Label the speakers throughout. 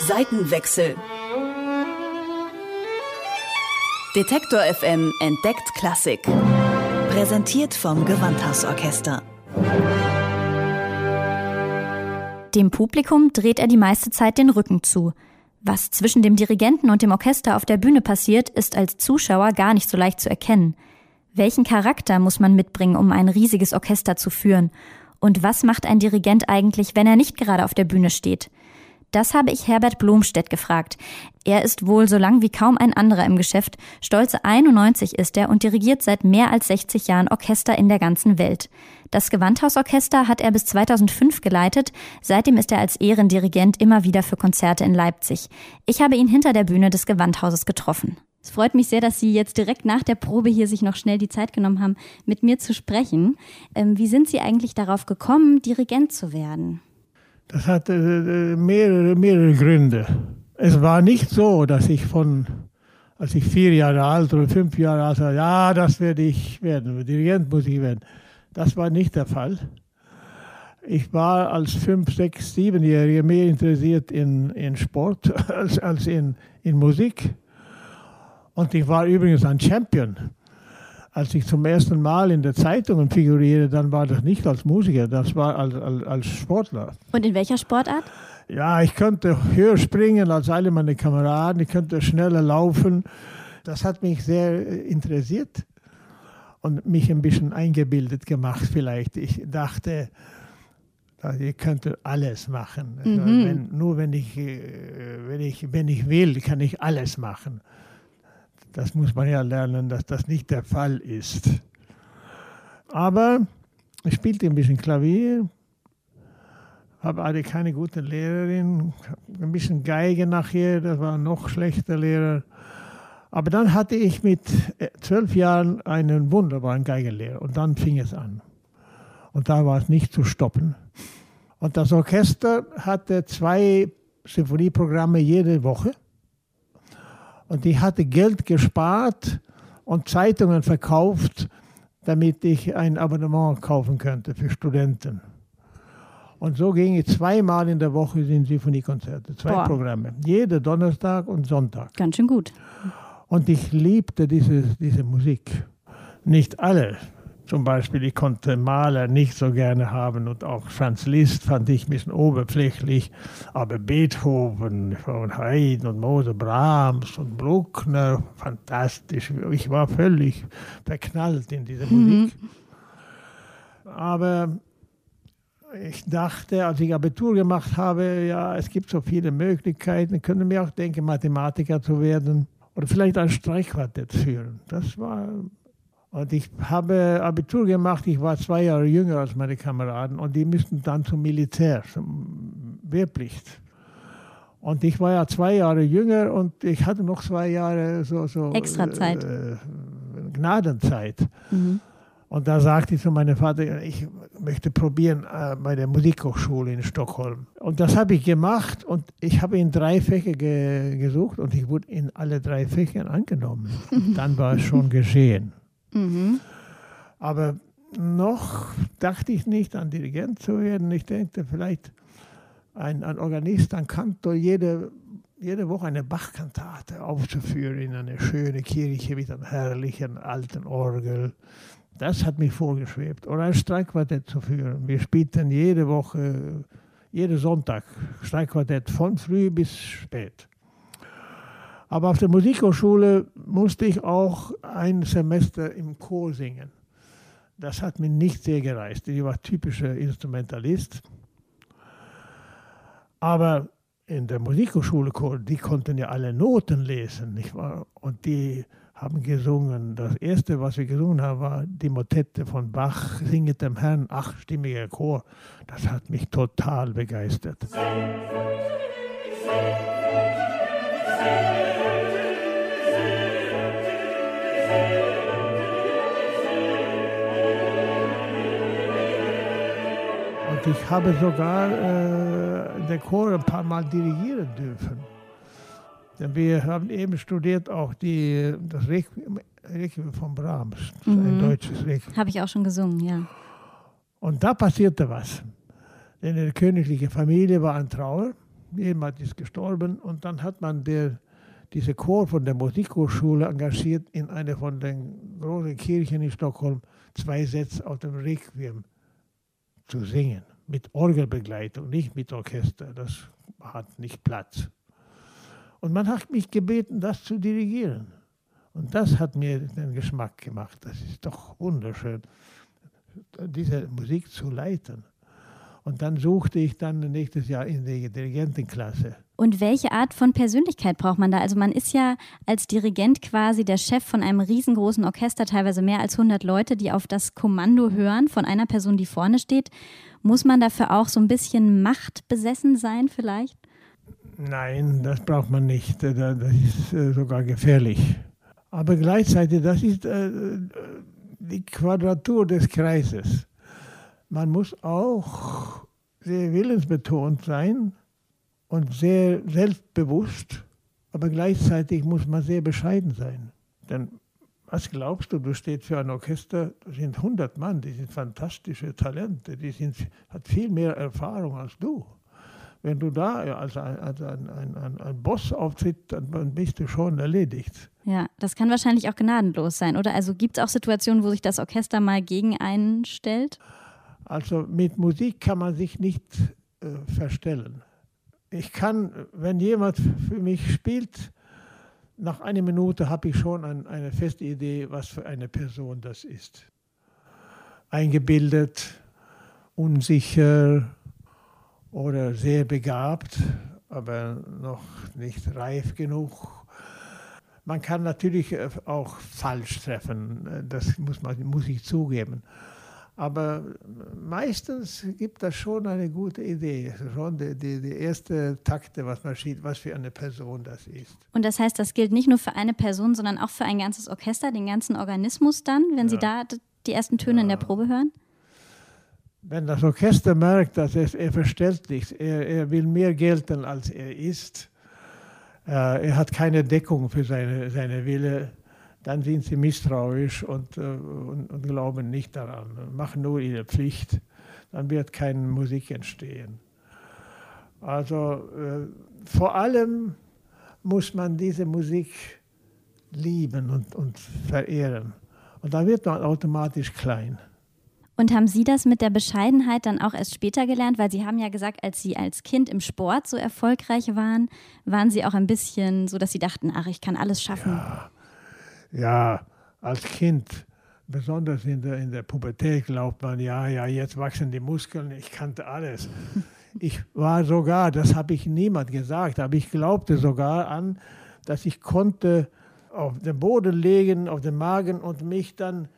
Speaker 1: Seitenwechsel. Detektor FM entdeckt Klassik. Präsentiert vom Gewandhausorchester.
Speaker 2: Dem Publikum dreht er die meiste Zeit den Rücken zu. Was zwischen dem Dirigenten und dem Orchester auf der Bühne passiert, ist als Zuschauer gar nicht so leicht zu erkennen. Welchen Charakter muss man mitbringen, um ein riesiges Orchester zu führen? Und was macht ein Dirigent eigentlich, wenn er nicht gerade auf der Bühne steht? Das habe ich Herbert Blomstedt gefragt. Er ist wohl so lang wie kaum ein anderer im Geschäft. Stolze 91 ist er und dirigiert seit mehr als 60 Jahren Orchester in der ganzen Welt. Das Gewandhausorchester hat er bis 2005 geleitet. Seitdem ist er als Ehrendirigent immer wieder für Konzerte in Leipzig. Ich habe ihn hinter der Bühne des Gewandhauses getroffen. Es freut mich sehr, dass Sie jetzt direkt nach der Probe hier sich noch schnell die Zeit genommen haben, mit mir zu sprechen. Ähm, wie sind Sie eigentlich darauf gekommen, Dirigent zu werden?
Speaker 3: Das hatte äh, mehrere, mehrere Gründe. Es war nicht so, dass ich von, als ich vier Jahre alt oder fünf Jahre alt war, ja, das werde ich werden, Dirigent muss ich werden. Das war nicht der Fall. Ich war als fünf, sechs, siebenjähriger mehr interessiert in, in Sport als, als in, in Musik. Und ich war übrigens ein Champion als ich zum ersten Mal in der Zeitung figurierte, dann war das nicht als Musiker, das war als, als, als Sportler.
Speaker 2: Und in welcher Sportart?
Speaker 3: Ja, ich könnte höher springen als alle meine Kameraden, ich könnte schneller laufen. Das hat mich sehr interessiert und mich ein bisschen eingebildet gemacht vielleicht. Ich dachte, ich könnte alles machen. Mhm. Wenn, nur wenn ich, äh, wenn, ich, wenn ich will, kann ich alles machen. Das muss man ja lernen, dass das nicht der Fall ist. Aber ich spielte ein bisschen Klavier, habe alle keine gute Lehrerin, ein bisschen Geige nachher, das war noch schlechter Lehrer. Aber dann hatte ich mit äh, zwölf Jahren einen wunderbaren Geigenlehrer und dann fing es an. Und da war es nicht zu stoppen. Und das Orchester hatte zwei Symphonieprogramme jede Woche. Und ich hatte Geld gespart und Zeitungen verkauft, damit ich ein Abonnement kaufen könnte für Studenten. Und so ging ich zweimal in der Woche in Symphoniekonzerte, zwei Boah. Programme, jede Donnerstag und Sonntag.
Speaker 2: Ganz schön gut.
Speaker 3: Und ich liebte diese, diese Musik. Nicht alle, zum Beispiel, ich konnte Maler nicht so gerne haben und auch Franz Liszt fand ich ein bisschen oberflächlich. Aber Beethoven und Haydn und Mose Brahms und Bruckner, fantastisch. Ich war völlig verknallt in diese mhm. Musik. Aber ich dachte, als ich Abitur gemacht habe, ja, es gibt so viele Möglichkeiten. Ich könnte mir auch denken, Mathematiker zu werden oder vielleicht ein Streichquartett führen. Das war und ich habe Abitur gemacht, ich war zwei Jahre jünger als meine Kameraden und die müssten dann zum Militär, zum Wehrpflicht. Und ich war ja zwei Jahre jünger und ich hatte noch zwei Jahre so, so
Speaker 2: extra Zeit.
Speaker 3: Äh, Gnadenzeit. Mhm. Und da sagte ich zu meinem Vater, ich möchte probieren äh, bei der Musikhochschule in Stockholm. Und das habe ich gemacht und ich habe in drei Fächer ge gesucht und ich wurde in alle drei Fächern angenommen. dann war es schon geschehen. Mhm. Aber noch dachte ich nicht an Dirigent zu werden. Ich denke vielleicht ein, ein Organist, ein Kantor, jede, jede Woche eine Bachkantate aufzuführen in eine schöne Kirche mit einer herrlichen alten Orgel. Das hat mich vorgeschwebt. Oder ein Streikquartett zu führen. Wir spielten jede Woche, jeden Sonntag Streikquartett von früh bis spät. Aber auf der Musikhochschule musste ich auch ein Semester im Chor singen. Das hat mir nicht sehr gereist. Ich war typischer Instrumentalist. Aber in der Musikhochschule, die konnten ja alle Noten lesen, nicht wahr? Und die haben gesungen. Das erste, was wir gesungen haben, war die Motette von Bach, Singet dem Herrn, achtstimmiger Chor. Das hat mich total begeistert. Sing, sing, sing, Und ich habe sogar äh, den Chor ein paar Mal dirigieren dürfen. Denn wir haben eben studiert auch die, das Requiem, von Brahms, mhm. ein deutsches Requiem.
Speaker 2: Habe ich auch schon gesungen, ja.
Speaker 3: Und da passierte was. In der königlichen Familie war ein Trauer, jemand ist gestorben und dann hat man der, diese Chor von der Musikhochschule engagiert in eine von den großen Kirchen in Stockholm, zwei Sätze aus dem Requiem zu singen, mit Orgelbegleitung, nicht mit Orchester, das hat nicht Platz. Und man hat mich gebeten, das zu dirigieren. Und das hat mir den Geschmack gemacht. Das ist doch wunderschön, diese Musik zu leiten. Und dann suchte ich dann nächstes Jahr in die Dirigentenklasse.
Speaker 2: Und welche Art von Persönlichkeit braucht man da? Also man ist ja als Dirigent quasi der Chef von einem riesengroßen Orchester, teilweise mehr als 100 Leute, die auf das Kommando hören von einer Person, die vorne steht. Muss man dafür auch so ein bisschen machtbesessen sein vielleicht?
Speaker 3: Nein, das braucht man nicht. Das ist äh, sogar gefährlich. Aber gleichzeitig, das ist äh, die Quadratur des Kreises. Man muss auch sehr willensbetont sein und sehr selbstbewusst, aber gleichzeitig muss man sehr bescheiden sein. Denn was glaubst du, du stehst für ein Orchester, das sind 100 Mann, die sind fantastische Talente, die sind, hat viel mehr Erfahrung als du. Wenn du da als ein, als ein, ein, ein Boss auftrittst, dann bist du schon erledigt.
Speaker 2: Ja, das kann wahrscheinlich auch gnadenlos sein, oder? Also gibt es auch Situationen, wo sich das Orchester mal gegen einen stellt?
Speaker 3: Also mit Musik kann man sich nicht äh, verstellen. Ich kann, wenn jemand für mich spielt, nach einer Minute habe ich schon ein, eine feste Idee, was für eine Person das ist. Eingebildet, unsicher, oder sehr begabt, aber noch nicht reif genug. Man kann natürlich auch falsch treffen, das muss, man, muss ich zugeben. Aber meistens gibt das schon eine gute Idee, schon die, die, die erste Takte, was man sieht, was für eine Person das ist.
Speaker 2: Und das heißt, das gilt nicht nur für eine Person, sondern auch für ein ganzes Orchester, den ganzen Organismus dann, wenn ja. Sie da die ersten Töne ja. in der Probe hören?
Speaker 3: wenn das Orchester merkt, dass es, er verstellt nichts, er, er will mehr gelten, als er ist, äh, er hat keine Deckung für seine, seine Wille, dann sind sie misstrauisch und, äh, und, und, glauben nicht daran, machen nur ihre Pflicht, dann wird keine Musik entstehen. Also äh, vor allem muss man diese Musik lieben und, und verehren. Und dann wird man automatisch klein.
Speaker 2: Und haben Sie das mit der Bescheidenheit dann auch erst später gelernt? Weil Sie haben ja gesagt, als Sie als Kind im Sport so erfolgreich waren, waren Sie auch ein bisschen so, dass Sie dachten, ach, ich kann alles schaffen.
Speaker 3: Ja, ja als Kind, besonders in der, in der Pubertät, glaubt man, ja, ja, jetzt wachsen die Muskeln, ich kannte alles. Ich war sogar, das habe ich niemand gesagt, aber ich glaubte sogar an, dass ich konnte auf den Boden legen, auf den Magen und mich dann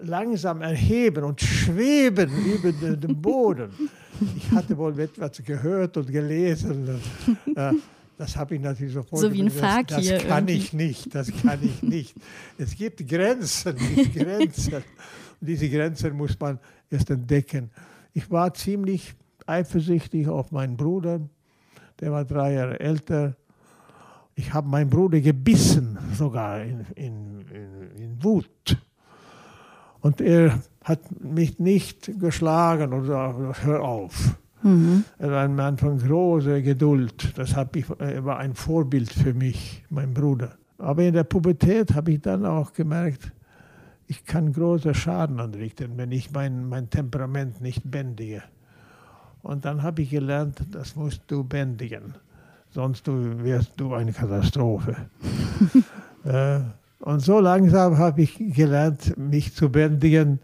Speaker 3: langsam erheben und schweben über den Boden. Ich hatte wohl etwas gehört und gelesen. Das habe ich natürlich sofort.
Speaker 2: So wie ein Fakir.
Speaker 3: Das, das kann ich nicht, das kann ich nicht. Es gibt Grenzen, Grenzen. Und diese Grenzen muss man erst entdecken. Ich war ziemlich eifersüchtig auf meinen Bruder, der war drei Jahre älter. Ich habe meinen Bruder gebissen, sogar in, in, in, in Wut. Und er hat mich nicht geschlagen oder gesagt, hör auf. Mhm. Er war ein Mann von großer Geduld. Das ich, er war ein Vorbild für mich, mein Bruder. Aber in der Pubertät habe ich dann auch gemerkt, ich kann großer Schaden anrichten, wenn ich mein, mein Temperament nicht bändige. Und dann habe ich gelernt, das musst du bändigen, sonst du wirst du eine Katastrophe. äh, und so langsam habe ich gelernt, mich zu bändigen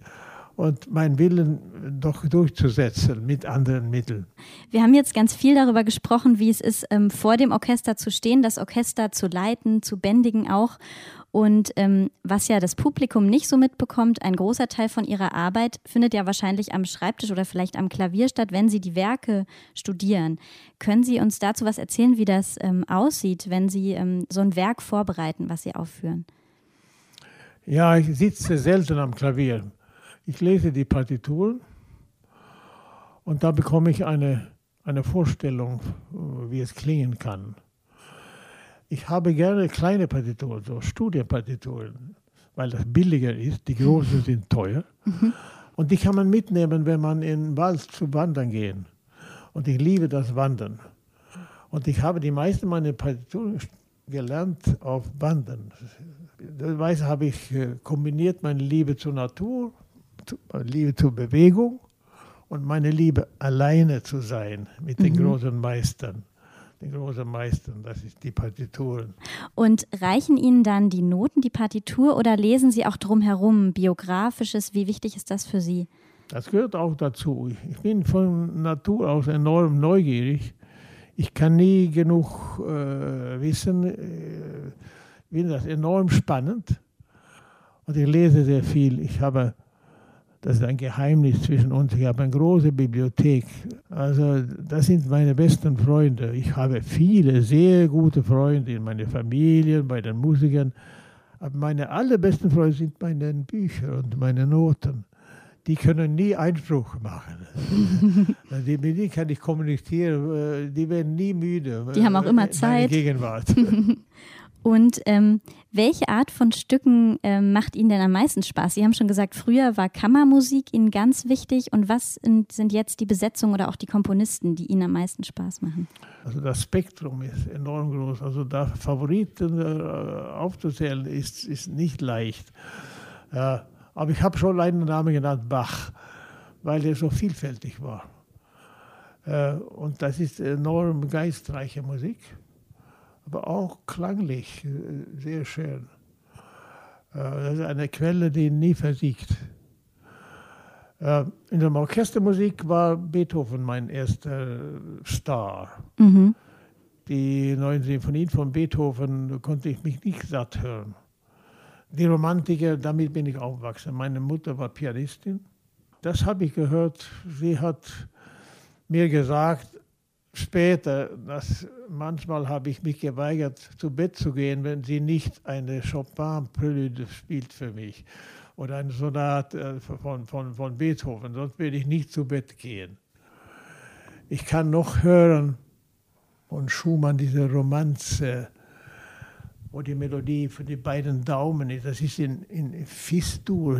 Speaker 3: und meinen Willen doch durchzusetzen mit anderen Mitteln.
Speaker 2: Wir haben jetzt ganz viel darüber gesprochen, wie es ist, ähm, vor dem Orchester zu stehen, das Orchester zu leiten, zu bändigen auch. Und ähm, was ja das Publikum nicht so mitbekommt, ein großer Teil von ihrer Arbeit findet ja wahrscheinlich am Schreibtisch oder vielleicht am Klavier statt, wenn sie die Werke studieren. Können Sie uns dazu was erzählen, wie das ähm, aussieht, wenn Sie ähm, so ein Werk vorbereiten, was Sie aufführen?
Speaker 3: Ja, ich sitze selten am Klavier. Ich lese die Partituren und da bekomme ich eine, eine Vorstellung, wie es klingen kann. Ich habe gerne kleine Partituren, so Studienpartituren, weil das billiger ist. Die großen sind teuer. Mhm. Und die kann man mitnehmen, wenn man in den Wald zu wandern gehen. Und ich liebe das Wandern. Und ich habe die meisten meiner Partituren gelernt auf Wandern. Dabei habe ich äh, kombiniert meine Liebe zur Natur, Liebe zur Bewegung und meine Liebe alleine zu sein mit den mhm. großen Meistern. Den großen Meistern, das ist die Partituren.
Speaker 2: Und reichen Ihnen dann die Noten, die Partitur oder lesen Sie auch drumherum, biografisches? Wie wichtig ist das für Sie?
Speaker 3: Das gehört auch dazu. Ich bin von Natur aus enorm neugierig. Ich kann nie genug äh, wissen. Äh, ich finde das enorm spannend. Und ich lese sehr viel. Ich habe das ist ein Geheimnis zwischen uns. Ich habe eine große Bibliothek. Also das sind meine besten Freunde. Ich habe viele sehr gute Freunde in meiner Familie, bei den Musikern. Aber meine allerbesten Freunde sind meine Bücher und meine Noten. Die können nie Einspruch machen. die, mit denen kann ich kommunizieren. Die werden nie müde.
Speaker 2: Die haben auch immer Zeit.
Speaker 3: Gegenwart.
Speaker 2: Und ähm, welche Art von Stücken ähm, macht Ihnen denn am meisten Spaß? Sie haben schon gesagt, früher war Kammermusik Ihnen ganz wichtig. Und was sind jetzt die Besetzungen oder auch die Komponisten, die Ihnen am meisten Spaß machen?
Speaker 3: Also das Spektrum ist enorm groß. Also da Favoriten äh, aufzuzählen ist, ist nicht leicht. Äh, aber ich habe schon einen Namen genannt, Bach, weil er so vielfältig war. Äh, und das ist enorm geistreiche Musik aber auch klanglich äh, sehr schön. Äh, das ist eine Quelle, die nie versiegt. Äh, in der Orchestermusik war Beethoven mein erster Star. Mhm. Die neuen Sinfonien von Beethoven konnte ich mich nicht satt hören. Die Romantiker, damit bin ich aufgewachsen. Meine Mutter war Pianistin. Das habe ich gehört. Sie hat mir gesagt, später, dass manchmal habe ich mich geweigert, zu Bett zu gehen, wenn sie nicht eine Chopin-Prelude spielt für mich oder eine Sonate äh, von, von, von Beethoven, sonst würde ich nicht zu Bett gehen. Ich kann noch hören von Schumann diese Romanze, wo die Melodie für die beiden Daumen ist. Das ist in, in Fistur.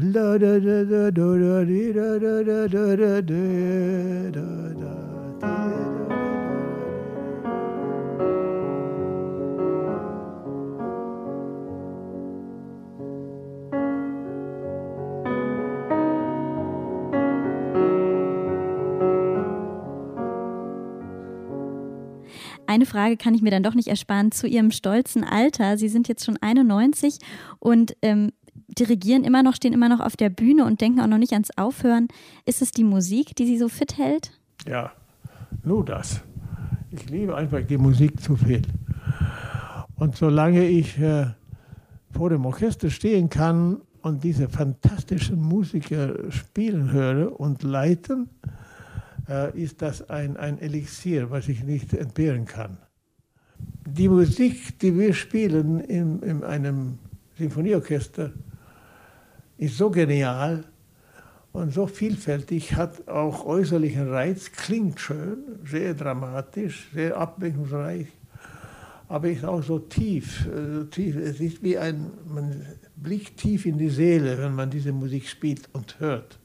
Speaker 2: Eine Frage kann ich mir dann doch nicht ersparen zu Ihrem stolzen Alter. Sie sind jetzt schon 91 und ähm, dirigieren immer noch, stehen immer noch auf der Bühne und denken auch noch nicht ans Aufhören. Ist es die Musik, die Sie so fit hält?
Speaker 3: Ja, nur das. Ich liebe einfach die Musik zu viel. Und solange ich äh, vor dem Orchester stehen kann und diese fantastischen Musiker spielen höre und leiten, äh, ist das ein, ein Elixier, was ich nicht entbehren kann. Die Musik, die wir spielen in, in einem Sinfonieorchester, ist so genial und so vielfältig, hat auch äußerlichen Reiz, klingt schön, sehr dramatisch, sehr abwechslungsreich, aber ist auch so tief, äh, so tief. Es ist wie ein, man blickt tief in die Seele, wenn man diese Musik spielt und hört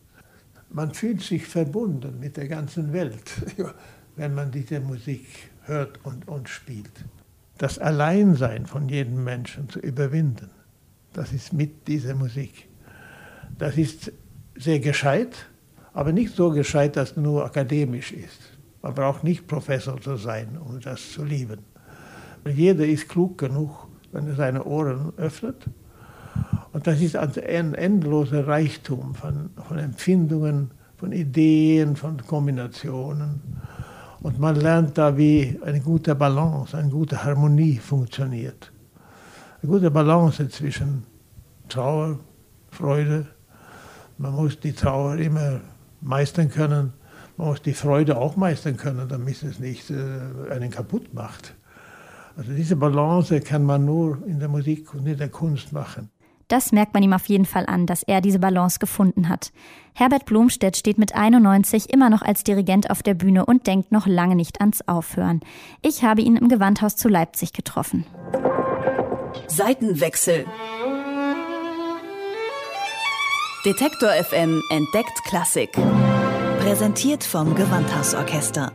Speaker 3: man fühlt sich verbunden mit der ganzen Welt, wenn man diese Musik hört und, und spielt. Das Alleinsein von jedem Menschen zu überwinden, das ist mit dieser Musik. Das ist sehr gescheit, aber nicht so gescheit, dass nur akademisch ist. Man braucht nicht Professor zu sein, um das zu lieben. Jeder ist klug genug, wenn er seine Ohren öffnet und das ist also ein endloser Reichtum von, von Empfindungen, von Ideen, von Kombinationen. Und man lernt da, wie eine gute Balance, eine gute Harmonie funktioniert. Eine gute Balance zwischen Trauer, Freude. Man muss die Trauer immer meistern können. Man muss die Freude auch meistern können, damit es nicht äh, einen kaputt macht. Also diese Balance kann man nur in der Musik und in der Kunst machen.
Speaker 2: Das merkt man ihm auf jeden Fall an, dass er diese Balance gefunden hat. Herbert Blomstedt steht mit 91 immer noch als Dirigent auf der Bühne und denkt noch lange nicht ans Aufhören. Ich habe ihn im Gewandhaus zu Leipzig getroffen.
Speaker 1: Seitenwechsel. Detektor FM entdeckt Klassik. Präsentiert vom Gewandhausorchester.